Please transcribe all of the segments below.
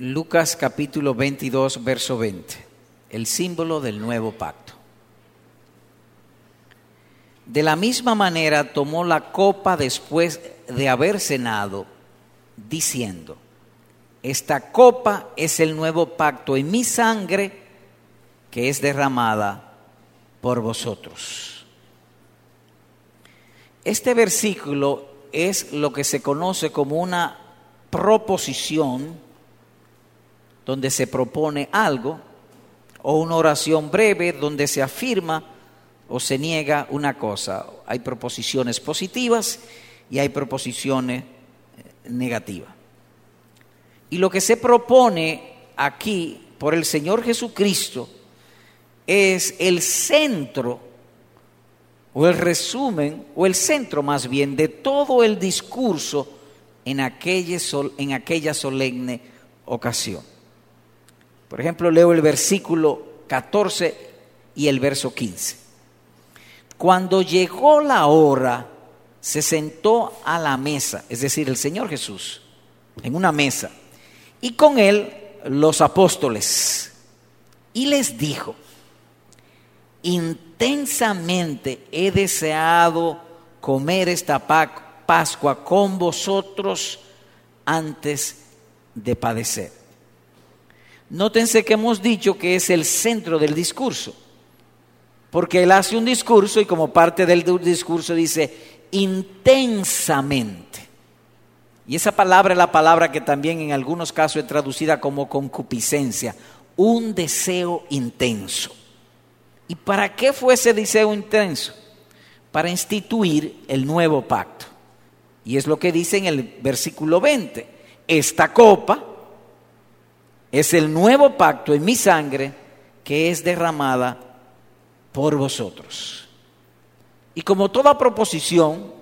Lucas capítulo 22, verso 20, el símbolo del nuevo pacto. De la misma manera tomó la copa después de haber cenado, diciendo, esta copa es el nuevo pacto en mi sangre que es derramada por vosotros. Este versículo es lo que se conoce como una proposición donde se propone algo o una oración breve donde se afirma o se niega una cosa. Hay proposiciones positivas y hay proposiciones eh, negativas. Y lo que se propone aquí por el Señor Jesucristo es el centro o el resumen o el centro más bien de todo el discurso en aquella, en aquella solemne ocasión. Por ejemplo, leo el versículo 14 y el verso 15. Cuando llegó la hora, se sentó a la mesa, es decir, el Señor Jesús, en una mesa, y con él los apóstoles, y les dijo, intensamente he deseado comer esta Pascua con vosotros antes de padecer. Nótense que hemos dicho que es el centro del discurso, porque él hace un discurso y como parte del discurso dice intensamente. Y esa palabra es la palabra que también en algunos casos es traducida como concupiscencia, un deseo intenso. ¿Y para qué fue ese deseo intenso? Para instituir el nuevo pacto. Y es lo que dice en el versículo 20. Esta copa es el nuevo pacto en mi sangre que es derramada por vosotros. Y como toda proposición,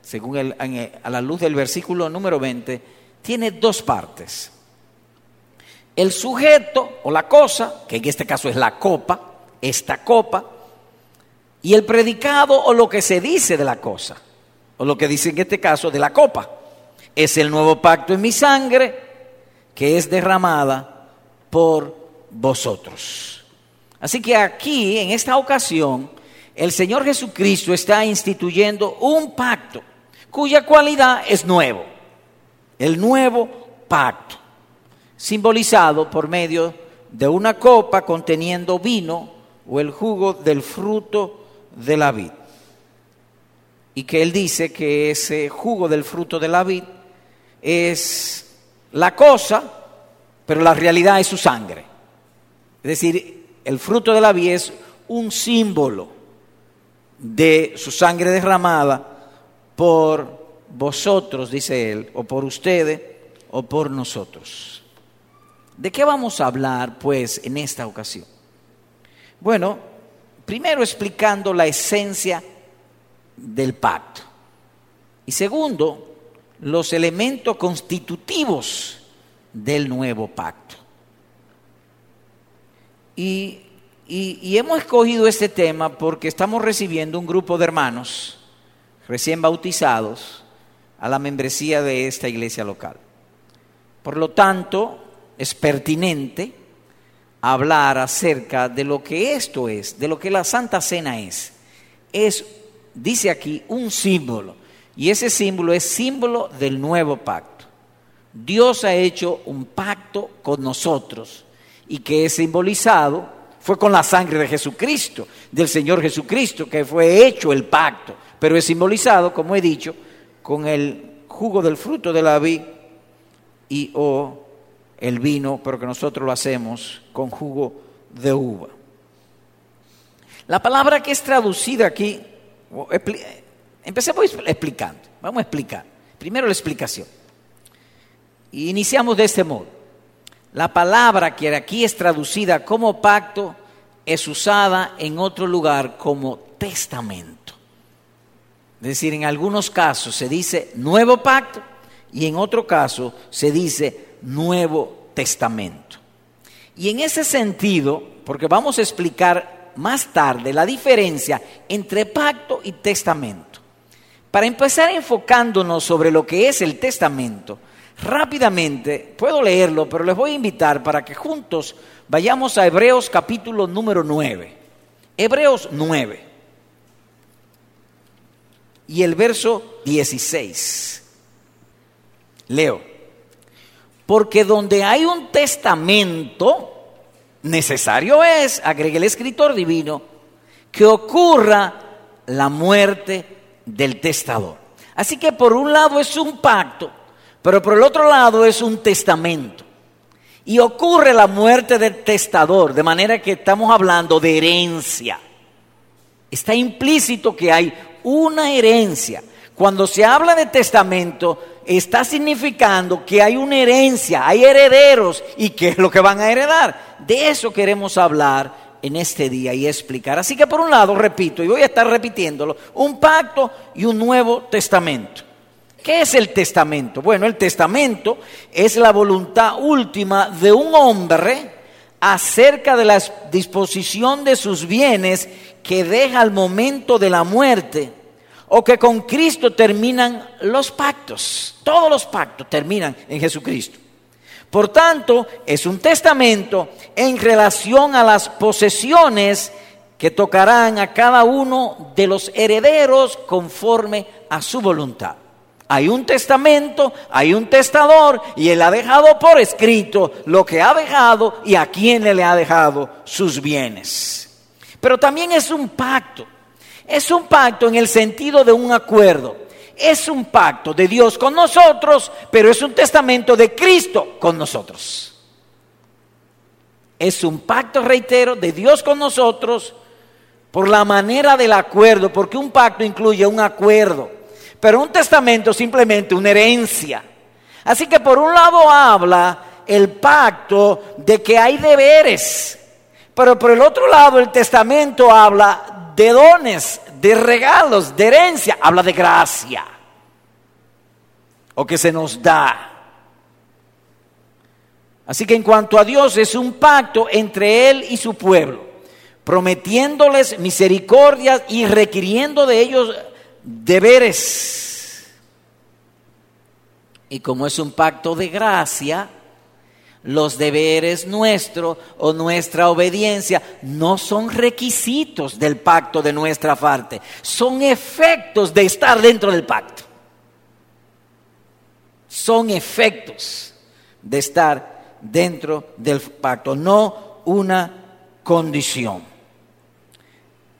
según a la luz del versículo número 20, tiene dos partes. El sujeto o la cosa, que en este caso es la copa, esta copa, y el predicado o lo que se dice de la cosa o lo que dice en este caso de la copa. Es el nuevo pacto en mi sangre que es derramada por vosotros. Así que aquí, en esta ocasión, el Señor Jesucristo está instituyendo un pacto cuya cualidad es nuevo. El nuevo pacto, simbolizado por medio de una copa conteniendo vino o el jugo del fruto de la vid y que él dice que ese jugo del fruto de la vid es la cosa, pero la realidad es su sangre. Es decir, el fruto de la vid es un símbolo de su sangre derramada por vosotros, dice él, o por ustedes, o por nosotros. ¿De qué vamos a hablar, pues, en esta ocasión? Bueno, primero explicando la esencia del pacto. Y segundo, los elementos constitutivos del nuevo pacto. Y, hemos escogido este tema porque estamos recibiendo un grupo de hermanos recién bautizados a la membresía de esta iglesia local. Por lo tanto, es pertinente hablar acerca de lo que esto es, de lo que la Santa Cena es. Es dice aquí un símbolo, y ese símbolo es símbolo del nuevo pacto. Dios ha hecho un pacto con nosotros y que es simbolizado fue con la sangre de Jesucristo, del Señor Jesucristo, que fue hecho el pacto, pero es simbolizado, como he dicho, con el jugo del fruto de la vid y o el vino, pero que nosotros lo hacemos con jugo de uva. La palabra que es traducida aquí Empecemos explicando. Vamos a explicar. Primero la explicación. Iniciamos de este modo. La palabra que aquí es traducida como pacto es usada en otro lugar como testamento. Es decir, en algunos casos se dice nuevo pacto y en otro caso se dice nuevo testamento. Y en ese sentido, porque vamos a explicar más tarde la diferencia entre pacto y testamento. Para empezar enfocándonos sobre lo que es el testamento, Rápidamente, puedo leerlo, pero les voy a invitar para que juntos vayamos a Hebreos capítulo número 9. Hebreos 9. Y el verso 16. Leo. Porque donde hay un testamento, necesario es, agregue el escritor divino, que ocurra la muerte del testador. Así que por un lado es un pacto, pero por el otro lado es un testamento. Y ocurre la muerte del testador, de manera que estamos hablando de herencia. Está implícito que hay una herencia. Cuando se habla de testamento, está significando que hay una herencia, hay herederos y qué es lo que van a heredar. De eso queremos hablar en este día y explicar. Así que por un lado, repito, y voy a estar repitiéndolo, un pacto y un nuevo testamento. ¿Qué es el testamento? Bueno, el testamento es la voluntad última de un hombre acerca de la disposición de sus bienes que deja al momento de la muerte o que con Cristo terminan los pactos. Todos los pactos terminan en Jesucristo. Por tanto, es un testamento en relación a las posesiones que tocarán a cada uno de los herederos conforme a su voluntad. Hay un testamento, hay un testador y él ha dejado por escrito lo que ha dejado y a quién le ha dejado sus bienes. Pero también es un pacto. Es un pacto en el sentido de un acuerdo es un pacto de Dios con nosotros, pero es un testamento de Cristo con nosotros. Es un pacto, reitero, de Dios con nosotros por la manera del acuerdo, porque un pacto incluye un acuerdo, pero un testamento simplemente una herencia. Así que por un lado habla el pacto de que hay deberes, pero por el otro lado el testamento habla de dones, de regalos, de herencia, habla de gracia. O que se nos da. Así que en cuanto a Dios es un pacto entre Él y su pueblo, prometiéndoles misericordia y requiriendo de ellos deberes. Y como es un pacto de gracia, los deberes nuestros o nuestra obediencia no son requisitos del pacto de nuestra parte, son efectos de estar dentro del pacto. Son efectos de estar dentro del pacto, no una condición.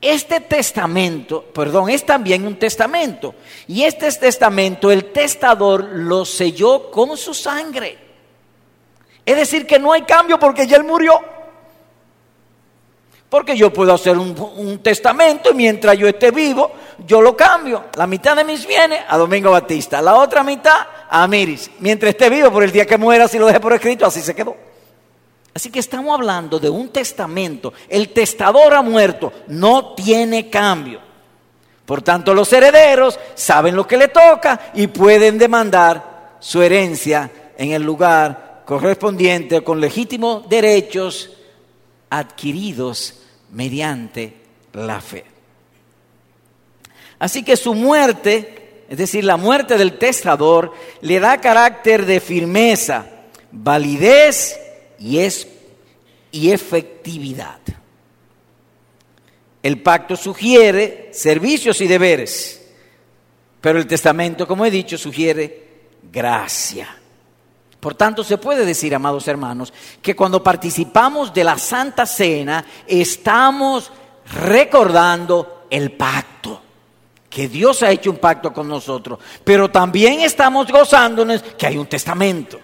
Este testamento, perdón, es también un testamento. Y este testamento el testador lo selló con su sangre. Es decir, que no hay cambio porque ya él murió. Porque yo puedo hacer un, testamento y mientras yo esté vivo, yo lo cambio. La mitad de mis bienes a Domingo Batista, la otra mitad a Miris. Mientras esté vivo, por el día que muera, si lo deje por escrito, así se quedó. Así que estamos hablando de un testamento. El testador ha muerto, no tiene cambio. Por tanto, los herederos saben lo que le toca y pueden demandar su herencia en el lugar correspondiente con legítimos derechos adquiridos mediante la fe. Así que su muerte, es decir, la muerte del testador, le da carácter de firmeza, validez y, es, y efectividad. El pacto sugiere servicios y deberes, pero el testamento, como he dicho, sugiere gracia. Por tanto, se puede decir, amados hermanos, que cuando participamos de la Santa Cena, estamos recordando el pacto, que Dios ha hecho un pacto con nosotros, pero también estamos gozándonos que hay un testamento.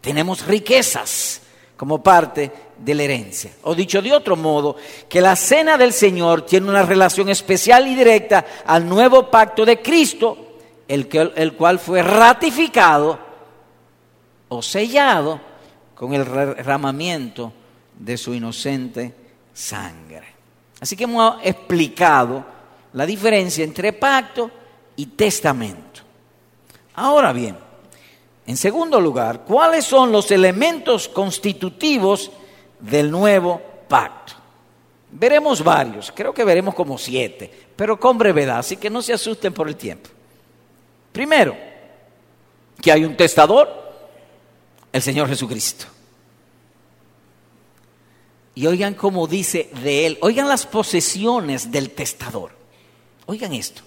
Tenemos riquezas como parte de la herencia. O dicho de otro modo, que la cena del Señor tiene una relación especial y directa al nuevo pacto de Cristo, el, que, el cual fue ratificado o sellado con el derramamiento de su inocente sangre. Así que hemos explicado la diferencia entre pacto y testamento. Ahora bien, en segundo lugar, ¿cuáles son los elementos constitutivos del nuevo pacto? Veremos varios, creo que veremos como siete, pero con brevedad, así que no se asusten por el tiempo. Primero, que hay un testador, el Señor Jesucristo. Y oigan cómo dice de él, oigan las posesiones del testador. Oigan esto.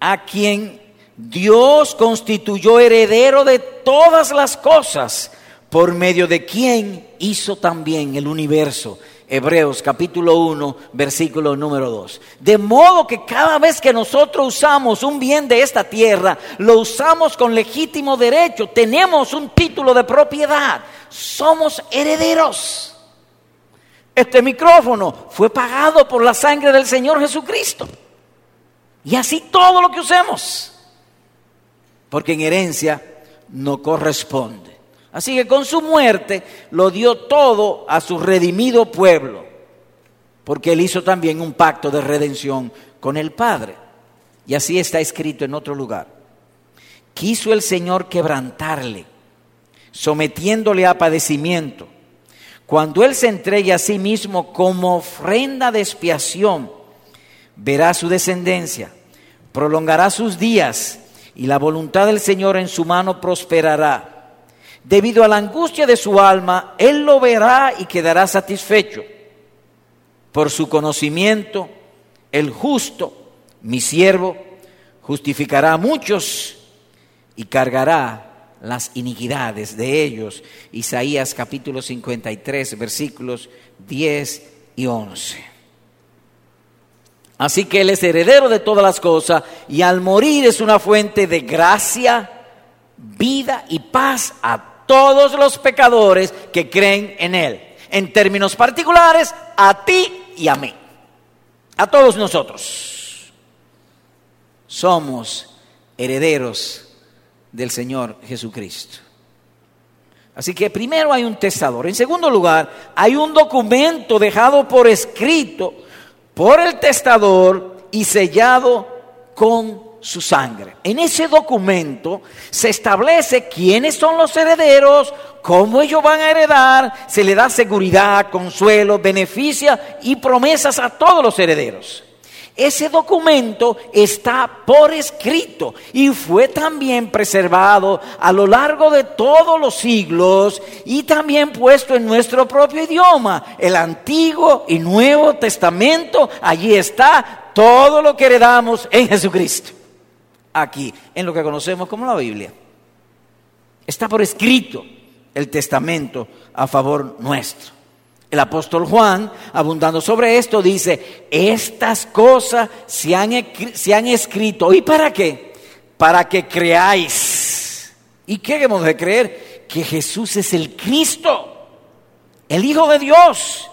A quien Dios constituyó heredero de todas las cosas, por medio de quien hizo también el universo. Hebreos capítulo 1, versículo número 2. De modo que cada vez que nosotros usamos un bien de esta tierra, lo usamos con legítimo derecho, tenemos un título de propiedad, somos herederos. Este micrófono fue pagado por la sangre del Señor Jesucristo. Y así todo lo que usemos. Porque en herencia no corresponde. Así que con su muerte lo dio todo a su redimido pueblo. Porque él hizo también un pacto de redención con el Padre. Y así está escrito en otro lugar. Quiso el Señor quebrantarle, sometiéndole a padecimiento cuando Él se entregue a sí mismo como ofrenda de expiación, verá su descendencia, prolongará sus días y la voluntad del Señor en su mano prosperará. Debido a la angustia de su alma, Él lo verá y quedará satisfecho. Por su conocimiento, el justo, mi siervo, justificará a muchos y cargará las iniquidades de ellos. Isaías capítulo 53, versículos 10 y 11. Así que Él es heredero de todas las cosas y al morir es una fuente de gracia, vida y paz a todos los pecadores que creen en Él. En términos particulares, a ti y a mí. A todos nosotros. Somos herederos del Señor Jesucristo. Así que primero hay un testador. En segundo lugar, hay un documento dejado por escrito por el testador y sellado con su sangre. En ese documento se establece quiénes son los herederos, cómo ellos van a heredar, se le da seguridad, consuelo, beneficia y promesas a todos los herederos. Ese documento está por escrito y fue también preservado a lo largo de todos los siglos y también puesto en nuestro propio idioma. El Antiguo y Nuevo Testamento, allí está todo lo que heredamos en Jesucristo. Aquí, en lo que conocemos como la Biblia. Está por escrito el testamento a favor nuestro. El apóstol Juan, abundando sobre esto, dice, estas cosas se han, se han escrito. ¿Y para qué? Para que creáis. ¿Y qué hemos de creer? Que Jesús es el Cristo, el Hijo de Dios.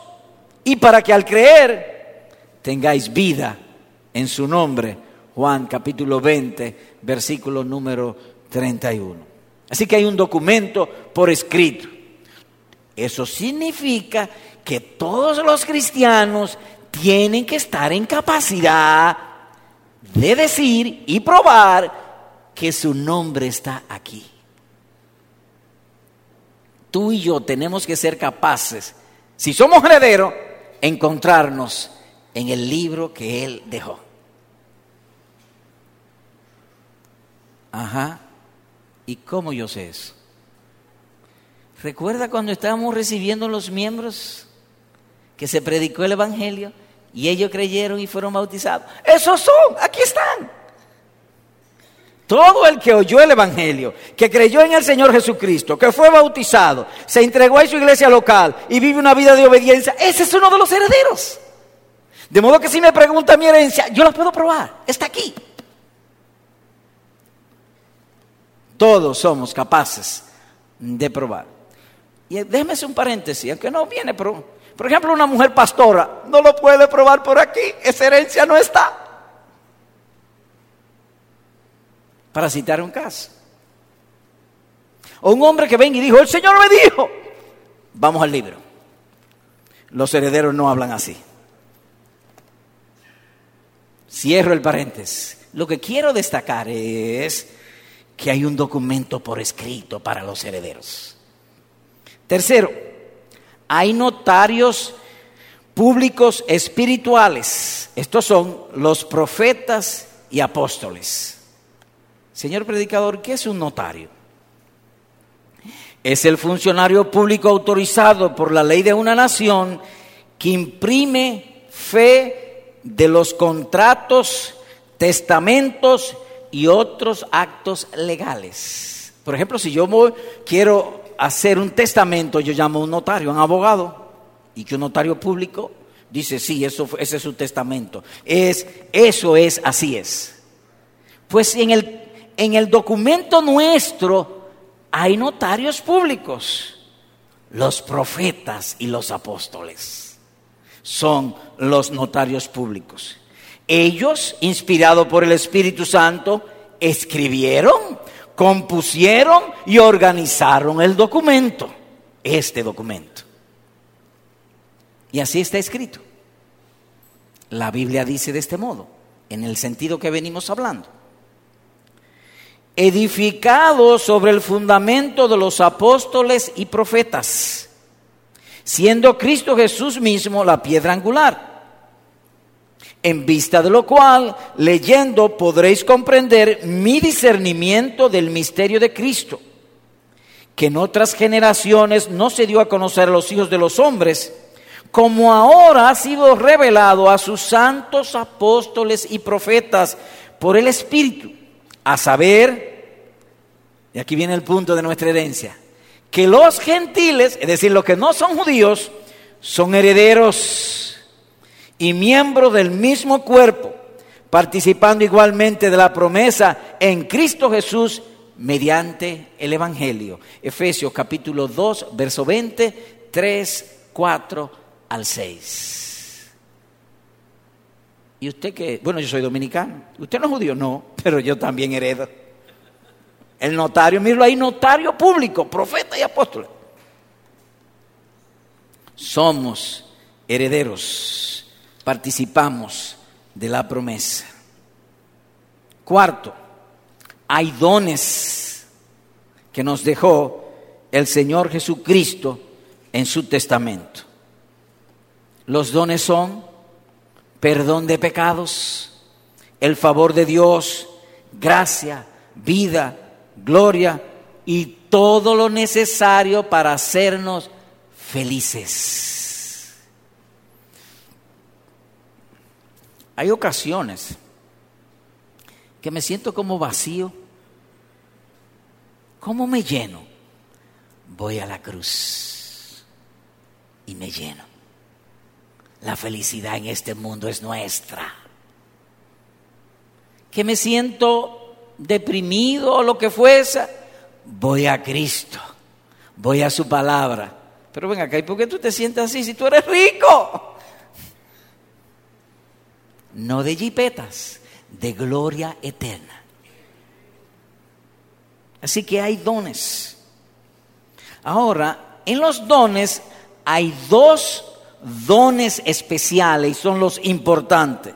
Y para que al creer tengáis vida en su nombre. Juan capítulo 20, versículo número 31. Así que hay un documento por escrito. Eso significa que todos los cristianos tienen que estar en capacidad de decir y probar que su nombre está aquí. Tú y yo tenemos que ser capaces, si somos herederos, encontrarnos en el libro que Él dejó. Ajá. ¿Y cómo yo sé eso? ¿Recuerda cuando estábamos recibiendo los miembros que se predicó el Evangelio y ellos creyeron y fueron bautizados. Esos son, aquí están. Todo el que oyó el Evangelio, que creyó en el Señor Jesucristo, que fue bautizado, se entregó a su iglesia local y vive una vida de obediencia, ese es uno de los herederos. De modo que si me pregunta mi herencia, yo la puedo probar, está aquí. Todos somos capaces de probar. Y déjeme un paréntesis, aunque no viene, pero por ejemplo, una mujer pastora no lo puede probar por aquí, esa herencia no está. Para citar un caso. O un hombre que venga y dijo, el Señor me dijo, vamos al libro. Los herederos no hablan así. Cierro el paréntesis. Lo que quiero destacar es que hay un documento por escrito para los herederos. Tercero, hay notarios públicos espirituales. Estos son los profetas y apóstoles. Señor predicador, ¿qué es un notario? Es el funcionario público autorizado por la ley de una nación que imprime fe de los contratos, testamentos y otros actos legales. Por ejemplo, si yo quiero hacer un testamento, yo llamo a un notario, un abogado, y que un notario público dice, sí, eso, ese es su testamento. Es, eso es, así es. Pues en el, en el documento nuestro hay notarios públicos, los profetas y los apóstoles. Son los notarios públicos. Ellos, inspirados por el Espíritu Santo, escribieron, compusieron y organizaron el documento, este documento. Y así está escrito. La Biblia dice de este modo, en el sentido que venimos hablando. Edificado sobre el fundamento de los apóstoles y profetas, siendo Cristo Jesús mismo la piedra angular en vista de lo cual, leyendo, podréis comprender mi discernimiento del misterio de Cristo, que en otras generaciones no se dio a conocer a los hijos de los hombres, como ahora ha sido revelado a sus santos apóstoles y profetas por el Espíritu, a saber, y aquí viene el punto de nuestra herencia, que los gentiles, es decir, los que no son judíos, son herederos y miembro del mismo cuerpo, participando igualmente de la promesa en Cristo Jesús mediante el Evangelio. Efesios capítulo 2, verso 20, 3, 4 al 6. ¿Y usted qué? Bueno, yo soy dominicano. ¿Usted no es judío? No, pero yo también heredo. El notario, míralo ahí, notario público, profeta y apóstol. Somos herederos participamos de la promesa. Cuarto, hay dones que nos dejó el Señor Jesucristo en su testamento. Los dones son perdón de pecados, el favor de Dios, gracia, vida, gloria y todo lo necesario para hacernos felices. Hay ocasiones que me siento como vacío. ¿Cómo me lleno? Voy a la cruz y me lleno. La felicidad en este mundo es nuestra. Que me siento deprimido o lo que fuese, voy a Cristo, voy a su palabra. Pero ven acá, ¿y por qué tú te sientes así si tú eres rico? No de jipetas, de gloria eterna. Así que hay dones. Ahora, en los dones hay dos dones especiales y son los importantes.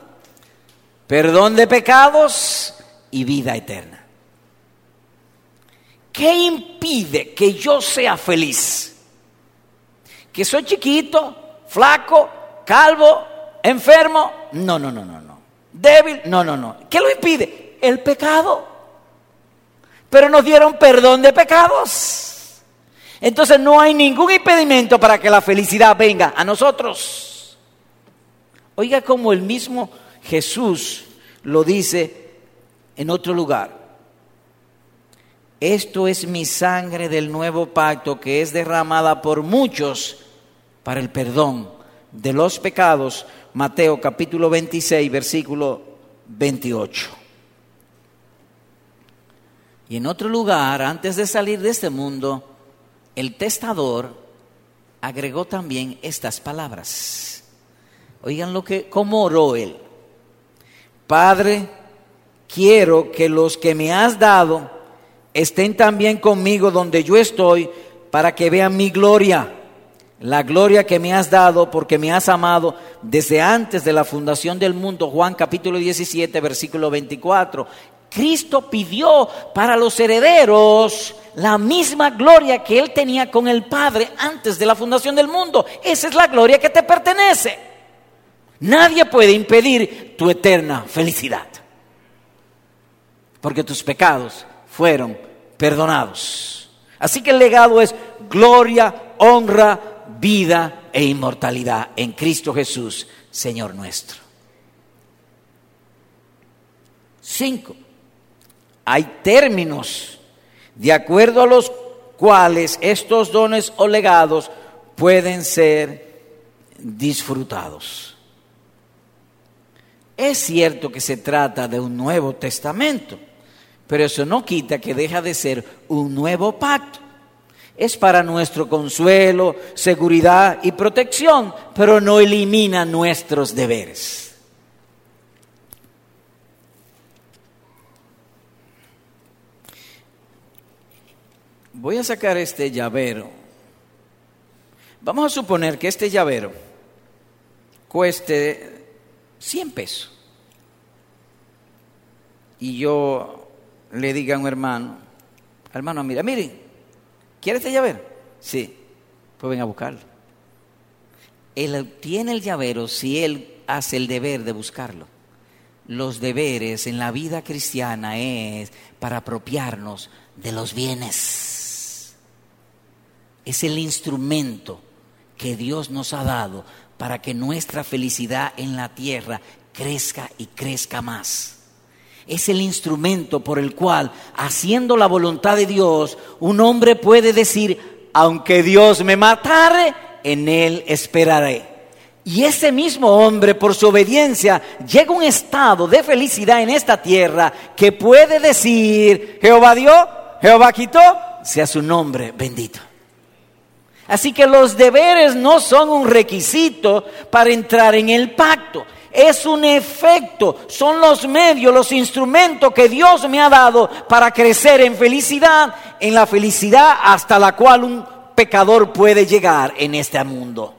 Perdón de pecados y vida eterna. ¿Qué impide que yo sea feliz? Que soy chiquito, flaco, calvo, enfermo, no, no, no, no, no. Débil, no, no, no. ¿Qué lo impide? El pecado. Pero nos dieron perdón de pecados. Entonces no hay ningún impedimento para que la felicidad venga a nosotros. Oiga como el mismo Jesús lo dice en otro lugar. Esto es mi sangre del nuevo pacto que es derramada por muchos para el perdón de los pecados Mateo capítulo 26, versículo 28. Y en otro lugar, antes de salir de este mundo, el testador agregó también estas palabras. Oigan lo que, cómo oró él. Padre, quiero que los que me has dado estén también conmigo donde yo estoy para que vean mi gloria la gloria que me has dado porque me has amado desde antes de la fundación del mundo. Juan capítulo 17, versículo 24. Cristo pidió para los herederos la misma gloria que él tenía con el Padre antes de la fundación del mundo. Esa es la gloria que te pertenece. Nadie puede impedir tu eterna felicidad. porque tus pecados fueron perdonados. Así que el legado es gloria, honra, vida e inmortalidad en Cristo Jesús, Señor nuestro. Cinco, hay términos de acuerdo a los cuales estos dones o legados pueden ser disfrutados. Es cierto que se trata de un nuevo testamento, pero eso no quita que deja de ser un nuevo pacto. Es para nuestro consuelo, seguridad y protección, pero no elimina nuestros deberes. Voy a sacar este llavero. Vamos a suponer que este llavero cueste 100 pesos. Y yo le diga a un hermano, hermano, mira, miren, ¿quiere este llavero? Sí, pues a buscarlo. Él tiene el llavero si él hace el deber de buscarlo. Los deberes en la vida cristiana es para apropiarnos de los bienes. Es el instrumento que Dios nos ha dado para que nuestra felicidad en la tierra crezca y crezca más. Es el instrumento por el cual, haciendo la voluntad de Dios, un hombre puede decir, aunque Dios me matare, en él esperaré. Y ese mismo hombre, por su obediencia, llega a un estado de felicidad en esta tierra que puede decir, Jehová dio, Jehová quitó, sea su nombre bendito. Así que los deberes no son un requisito para entrar en el pacto. Es un efecto, son los medios, los instrumentos que Dios me ha dado para crecer en felicidad, en la felicidad hasta la cual un pecador puede llegar en este mundo.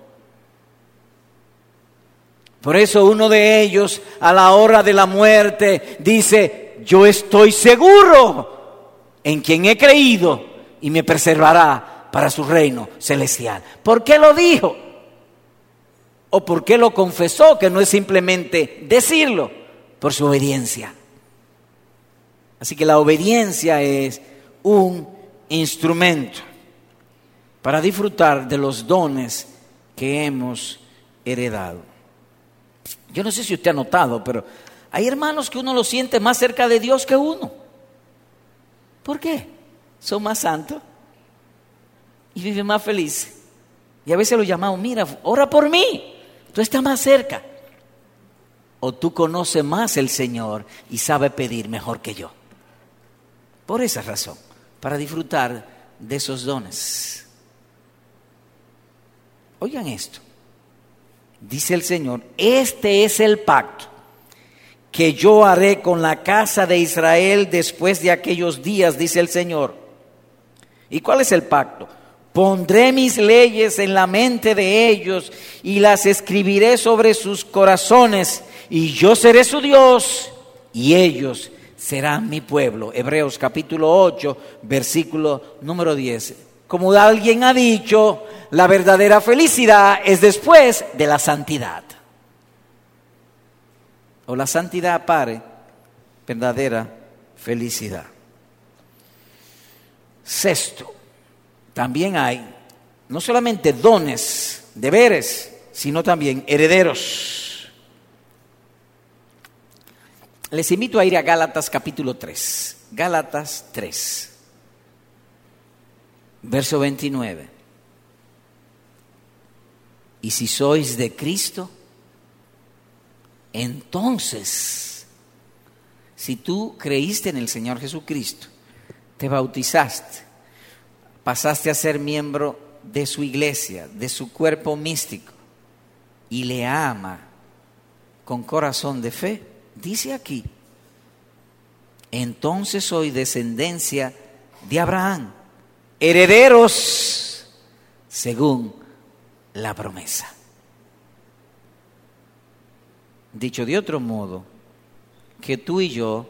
Por eso uno de ellos a la hora de la muerte dice, yo estoy seguro en quien he creído y me preservará para su reino celestial. ¿Por qué lo dijo? ¿O por qué lo confesó? Que no es simplemente decirlo, por su obediencia. Así que la obediencia es un instrumento para disfrutar de los dones que hemos heredado. Yo no sé si usted ha notado, pero hay hermanos que uno lo siente más cerca de Dios que uno. ¿Por qué? Son más santos y vive más feliz. Y a veces lo llamamos, mira, ora por mí, tú estás más cerca. O tú conoces más el Señor y sabes pedir mejor que yo. Por esa razón, para disfrutar de esos dones. Oigan esto, dice el Señor, este es el pacto que yo haré con la casa de Israel después de aquellos días, dice el Señor. ¿Y cuál es el pacto? Pondré mis leyes en la mente de ellos y las escribiré sobre sus corazones y yo seré su Dios y ellos serán mi pueblo. Hebreos capítulo 8, versículo número 10. Como alguien ha dicho, la verdadera felicidad es después de la santidad. O la santidad pare, verdadera felicidad. Sexto, también hay no solamente dones, deberes, sino también herederos. Les invito a ir a Gálatas capítulo 3. Gálatas 3, verso 29. Y si sois de Cristo, entonces, si tú creíste en el Señor Jesucristo, te bautizaste, pasaste a ser miembro de su iglesia, de su cuerpo místico, y le ama con corazón de fe, dice aquí, entonces soy descendencia de Abraham, herederos según la promesa. Dicho de otro modo, que tú y yo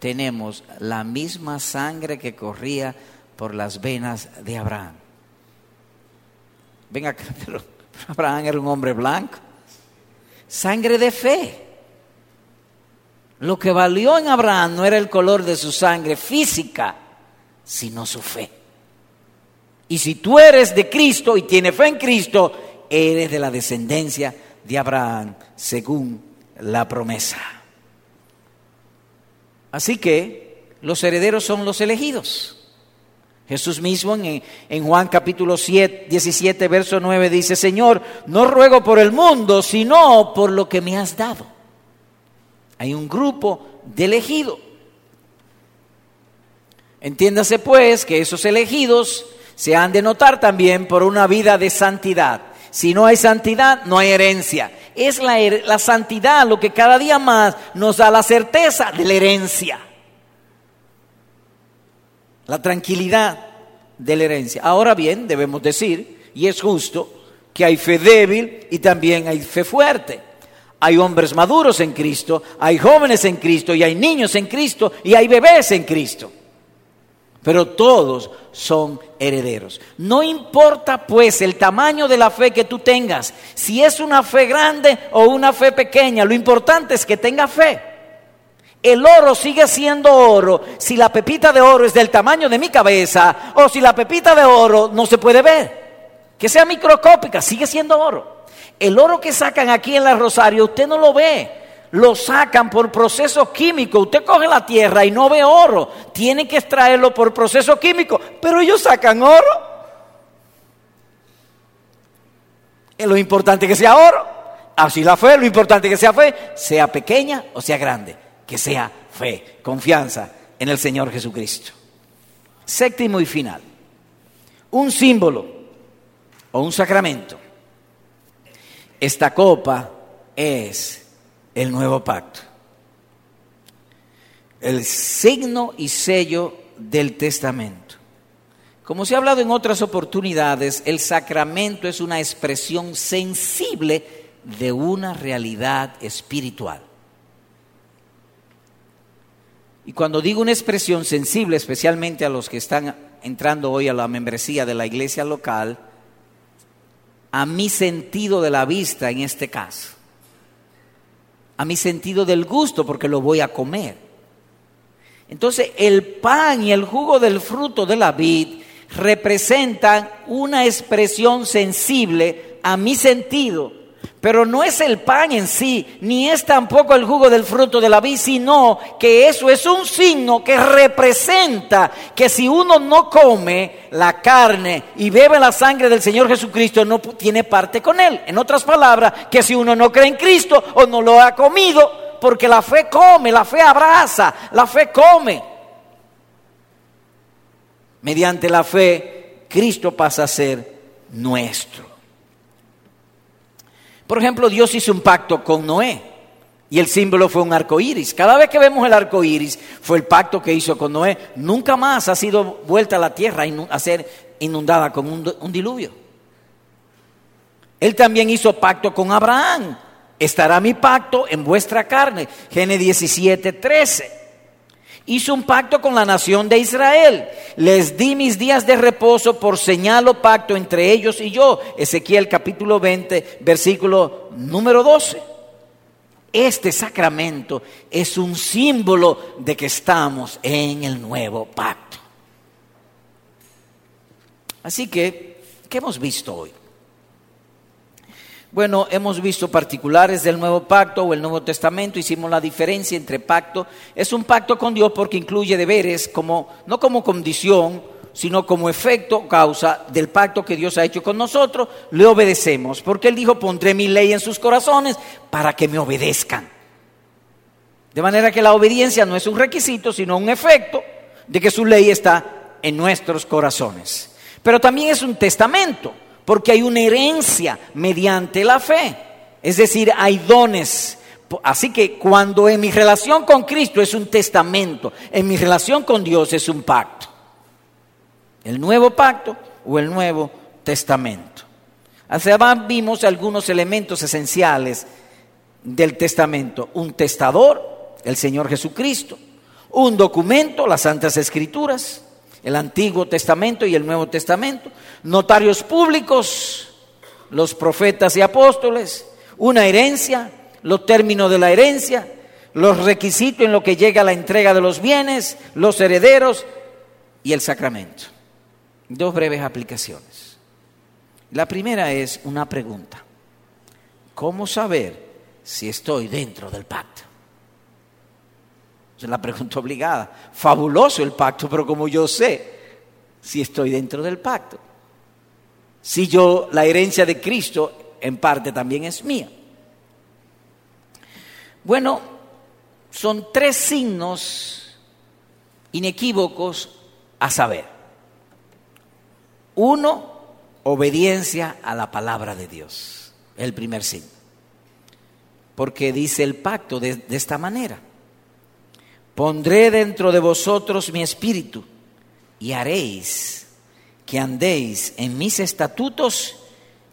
tenemos la misma sangre que corría por las venas de Abraham. Venga, pero Abraham era un hombre blanco. Sangre de fe. Lo que valió en Abraham no era el color de su sangre física, sino su fe. Y si tú eres de Cristo y tienes fe en Cristo, eres de la descendencia de Abraham, según la promesa. Así que los herederos son los elegidos. Jesús mismo en, en, Juan capítulo 7, 17, verso 9 dice, Señor, no ruego por el mundo, sino por lo que me has dado. Hay un grupo de elegidos. Entiéndase pues que esos elegidos se han de notar también por una vida de santidad. Si no hay santidad, no hay herencia. Es la, la santidad lo que cada día más nos da la certeza de la herencia la tranquilidad de la herencia. Ahora bien, debemos decir, y es justo, que hay fe débil y también hay fe fuerte. Hay hombres maduros en Cristo, hay jóvenes en Cristo y hay niños en Cristo y hay bebés en Cristo. Pero todos son herederos. No importa pues el tamaño de la fe que tú tengas, si es una fe grande o una fe pequeña, lo importante es que tenga fe. El oro sigue siendo oro si la pepita de oro es del tamaño de mi cabeza o si la pepita de oro no se puede ver. Que sea microscópica, sigue siendo oro. El oro que sacan aquí en la Rosario, usted no lo ve. Lo sacan por proceso químico. Usted coge la tierra y no ve oro. Tiene que extraerlo por proceso químico. Pero ellos sacan oro. Es lo importante que sea oro. Así la fe, lo importante que sea fe, sea pequeña o sea grande que sea fe, confianza en el Señor Jesucristo. Séptimo y final, un símbolo o un sacramento. Esta copa es el nuevo pacto, el signo y sello del testamento. Como se ha hablado en otras oportunidades, el sacramento es una expresión sensible de una realidad espiritual. Y cuando digo una expresión sensible, especialmente a los que están entrando hoy a la membresía de la iglesia local, a mi sentido de la vista en este caso, a mi sentido del gusto porque lo voy a comer. Entonces el pan y el jugo del fruto de la vid representan una expresión sensible a mi sentido pero no es el pan en sí, ni es tampoco el jugo del fruto de la vid, sino que eso es un signo que representa que si uno no come la carne y bebe la sangre del Señor Jesucristo, no tiene parte con Él. En otras palabras, que si uno no cree en Cristo o no lo ha comido, porque la fe come, la fe abraza, la fe come. Mediante la fe, Cristo pasa a ser nuestro. Por ejemplo, Dios hizo un pacto con Noé y el símbolo fue un arco iris. Cada vez que vemos el arco iris, fue el pacto que hizo con Noé. Nunca más ha sido vuelta a la tierra a ser inundada con un, diluvio. Él también hizo pacto con Abraham. Estará mi pacto en vuestra carne. Génesis 17, 13 hizo un pacto con la nación de Israel. Les di mis días de reposo por señal o pacto entre ellos y yo. Ezequiel capítulo 20, versículo número 12. Este sacramento es un símbolo de que estamos en el nuevo pacto. Así que, ¿qué hemos visto hoy? Bueno, hemos visto particulares del Nuevo Pacto o el Nuevo Testamento, hicimos la diferencia entre pacto. Es un pacto con Dios porque incluye deberes como no como condición, sino como efecto causa del pacto que Dios ha hecho con nosotros, le obedecemos, porque él dijo, "Pondré mi ley en sus corazones para que me obedezcan." De manera que la obediencia no es un requisito, sino un efecto de que su ley está en nuestros corazones. Pero también es un testamento porque hay una herencia mediante la fe. Es decir, hay dones. Así que cuando en mi relación con Cristo es un testamento, en mi relación con Dios es un pacto. El nuevo pacto o el nuevo testamento. Además vimos algunos elementos esenciales del testamento. Un testador, el Señor Jesucristo. Un documento, las Santas Escrituras el Antiguo Testamento y el Nuevo Testamento, notarios públicos, los profetas y apóstoles, una herencia, los términos de la herencia, los requisitos en lo que llega a la entrega de los bienes, los herederos y el sacramento. Dos breves aplicaciones. La primera es una pregunta. ¿Cómo saber si estoy dentro del pacto? Es la pregunta obligada. Fabuloso el pacto, pero como yo sé si estoy dentro del pacto. Si yo, la herencia de Cristo en parte también es mía. Bueno, son tres signos inequívocos a saber. Uno, obediencia a la palabra de Dios, el primer signo. Porque dice el pacto de, de esta manera. Pondré dentro de vosotros mi espíritu y haréis que andéis en mis estatutos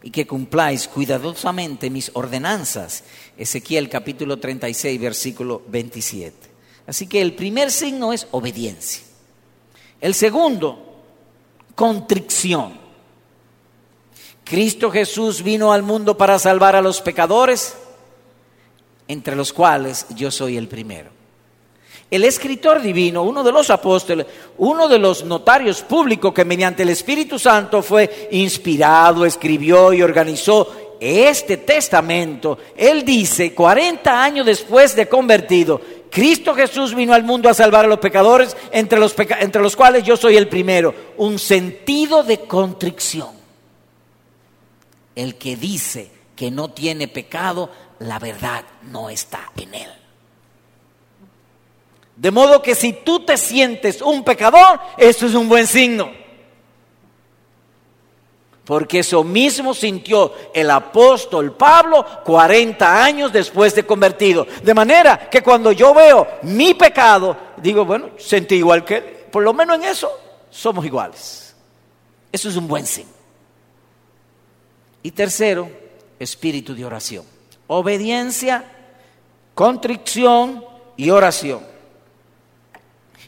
y que cumpláis cuidadosamente mis ordenanzas. Ezequiel capítulo 36, versículo 27. Así que el primer signo es obediencia. El segundo, contrición. Cristo Jesús vino al mundo para salvar a los pecadores, entre los cuales yo soy el primero. El escritor divino, uno de los apóstoles, uno de los notarios públicos que mediante el Espíritu Santo fue inspirado, escribió y organizó este testamento, él dice, 40 años después de convertido, Cristo Jesús vino al mundo a salvar a los pecadores, entre los, entre los cuales yo soy el primero, un sentido de contrición. El que dice que no tiene pecado, la verdad no está en él. De modo que si tú te sientes un pecador, eso es un buen signo. Porque eso mismo sintió el apóstol Pablo 40 años después de convertido. De manera que cuando yo veo mi pecado, digo, bueno, sentí igual que él. Por lo menos en eso somos iguales. Eso es un buen signo. Y tercero, espíritu de oración. Obediencia, contrición y oración.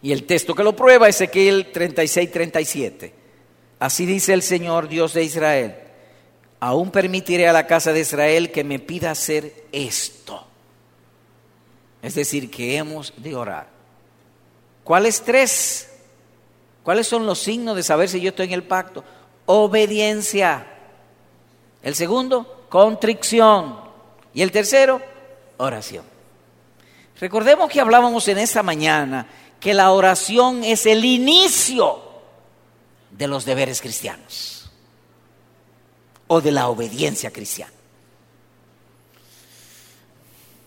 Y el texto que lo prueba es Ezequiel 36, 37. Así dice el Señor Dios de Israel. Aún permitiré a la casa de Israel que me pida hacer esto. Es decir, que hemos de orar. ¿Cuáles tres? ¿Cuáles son los signos de saber si yo estoy en el pacto? Obediencia. El segundo, contrición. Y el tercero, oración. Recordemos que hablábamos en esta mañana que la oración es el inicio de los deberes cristianos o de la obediencia cristiana.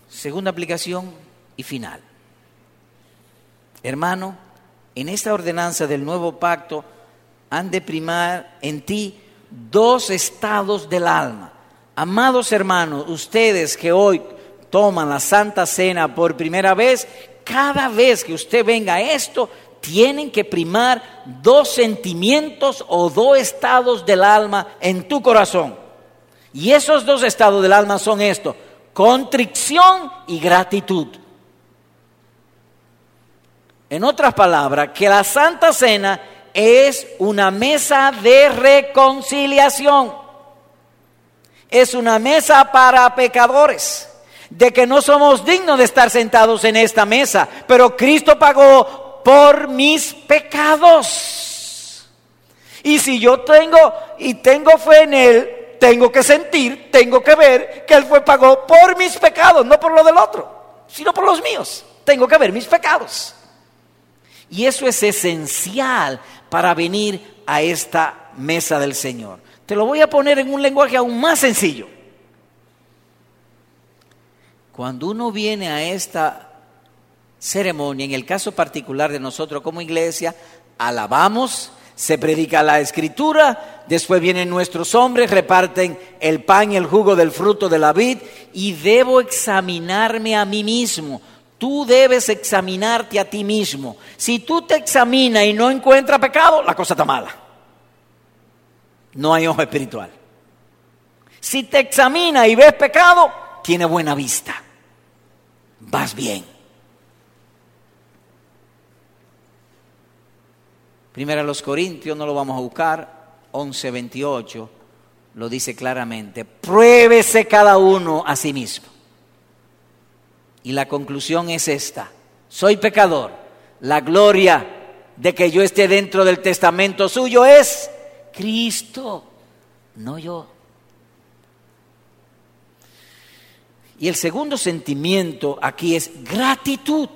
Segunda aplicación y final. Hermano, en esta ordenanza del nuevo pacto han de primar en ti dos estados del alma. Amados hermanos, ustedes que hoy toman la Santa Cena por primera vez, cada vez que usted venga a esto, tienen que primar dos sentimientos o dos estados del alma en tu corazón. Y esos dos estados del alma son estos, contrición y gratitud. En otras palabras, que la Santa Cena es una mesa de reconciliación. Es una mesa para pecadores de que no somos dignos de estar sentados en esta mesa, pero Cristo pagó por mis pecados. Y si yo tengo y tengo fe en Él, tengo que sentir, tengo que ver que Él fue pagó por mis pecados, no por lo del otro, sino por los míos. Tengo que ver mis pecados. Y eso es esencial para venir a esta mesa del Señor. Te lo voy a poner en un lenguaje aún más sencillo. Cuando uno viene a esta ceremonia, en el caso particular de nosotros como iglesia, alabamos, se predica la escritura, después vienen nuestros hombres, reparten el pan y el jugo del fruto de la vid y debo examinarme a mí mismo. Tú debes examinarte a ti mismo. Si tú te examinas y no encuentras pecado, la cosa está mala. No hay ojo espiritual. Si te examinas y ves pecado, tiene buena vista vas bien. Primero a los Corintios, no lo vamos a buscar, 11:28 lo dice claramente, pruébese cada uno a sí mismo. Y la conclusión es esta. Soy pecador. La gloria de que yo esté dentro del testamento suyo es Cristo, no yo. Y el segundo sentimiento aquí es gratitud.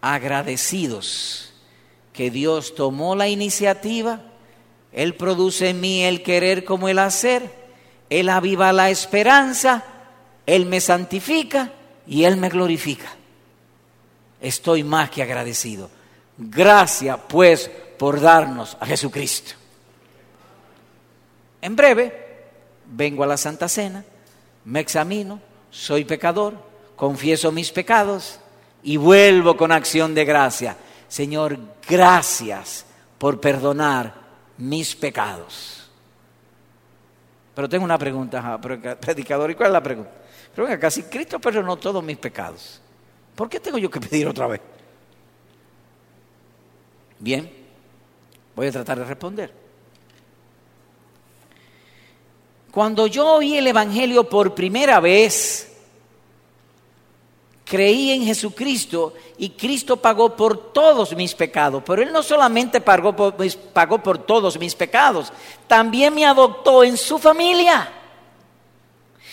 Agradecidos que Dios tomó la iniciativa, Él produce en mí el querer como el hacer, Él aviva la esperanza, Él me santifica y Él me glorifica. Estoy más que agradecido. Gracias pues por darnos a Jesucristo. En breve vengo a la Santa Cena, me examino, soy pecador, confieso mis pecados y vuelvo con acción de gracia. Señor, gracias por perdonar mis pecados. Pero tengo una pregunta, predicador, ¿y cuál es la pregunta? Pero venga, casi Cristo perdonó todos mis pecados. ¿Por qué tengo yo que pedir otra vez? Bien, voy a tratar de responder. Cuando yo oí el Evangelio por primera vez, creí en Jesucristo y Cristo pagó por todos mis pecados. Pero Él no solamente pagó por, todos mis pecados, también me adoptó en su familia.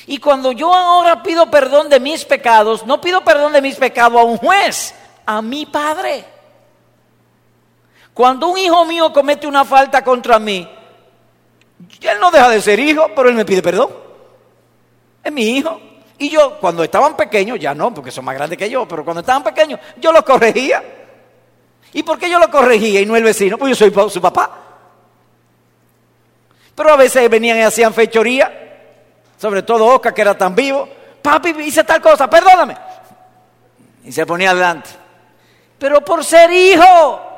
Y cuando yo ahora pido perdón de mis pecados, no pido perdón de mis pecados a un juez, a mi padre. Cuando un hijo mío comete una falta contra mí, él no deja de ser hijo, pero él me pide perdón. Es mi hijo. Y yo, cuando estaban pequeños, ya no, porque son más grandes que yo, pero cuando estaban pequeños, yo los corregía. ¿Y por qué yo los corregía y no el vecino? Pues yo soy su papá. Pero a veces venían y hacían fechoría, sobre todo Oscar, que era tan vivo. Papi, hice tal cosa, perdóname. Y se ponía adelante. Pero por ser hijo,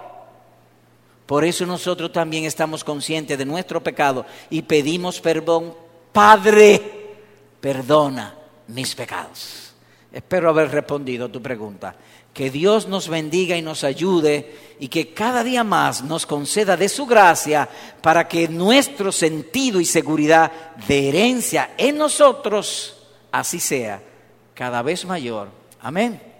por eso nosotros también estamos conscientes de nuestro pecado y pedimos perdón. Padre, perdona mis pecados. Espero haber respondido a tu pregunta. Que Dios nos bendiga y nos ayude y que cada día más nos conceda de su gracia para que nuestro sentido y seguridad de herencia en nosotros así sea cada vez mayor. Amén.